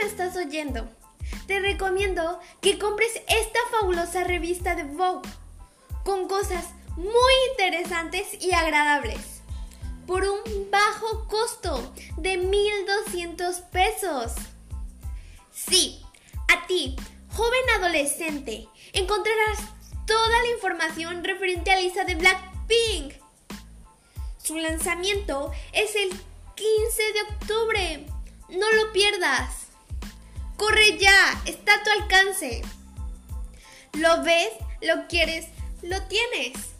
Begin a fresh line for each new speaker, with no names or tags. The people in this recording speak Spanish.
me estás oyendo, te recomiendo que compres esta fabulosa revista de Vogue con cosas muy interesantes y agradables por un bajo costo de 1200 pesos. Sí, a ti, joven adolescente, encontrarás toda la información referente a Lisa de Blackpink. Su lanzamiento es el 15 de octubre. Pierdas. Corre ya, está a tu alcance. ¿Lo ves? ¿Lo quieres? Lo tienes.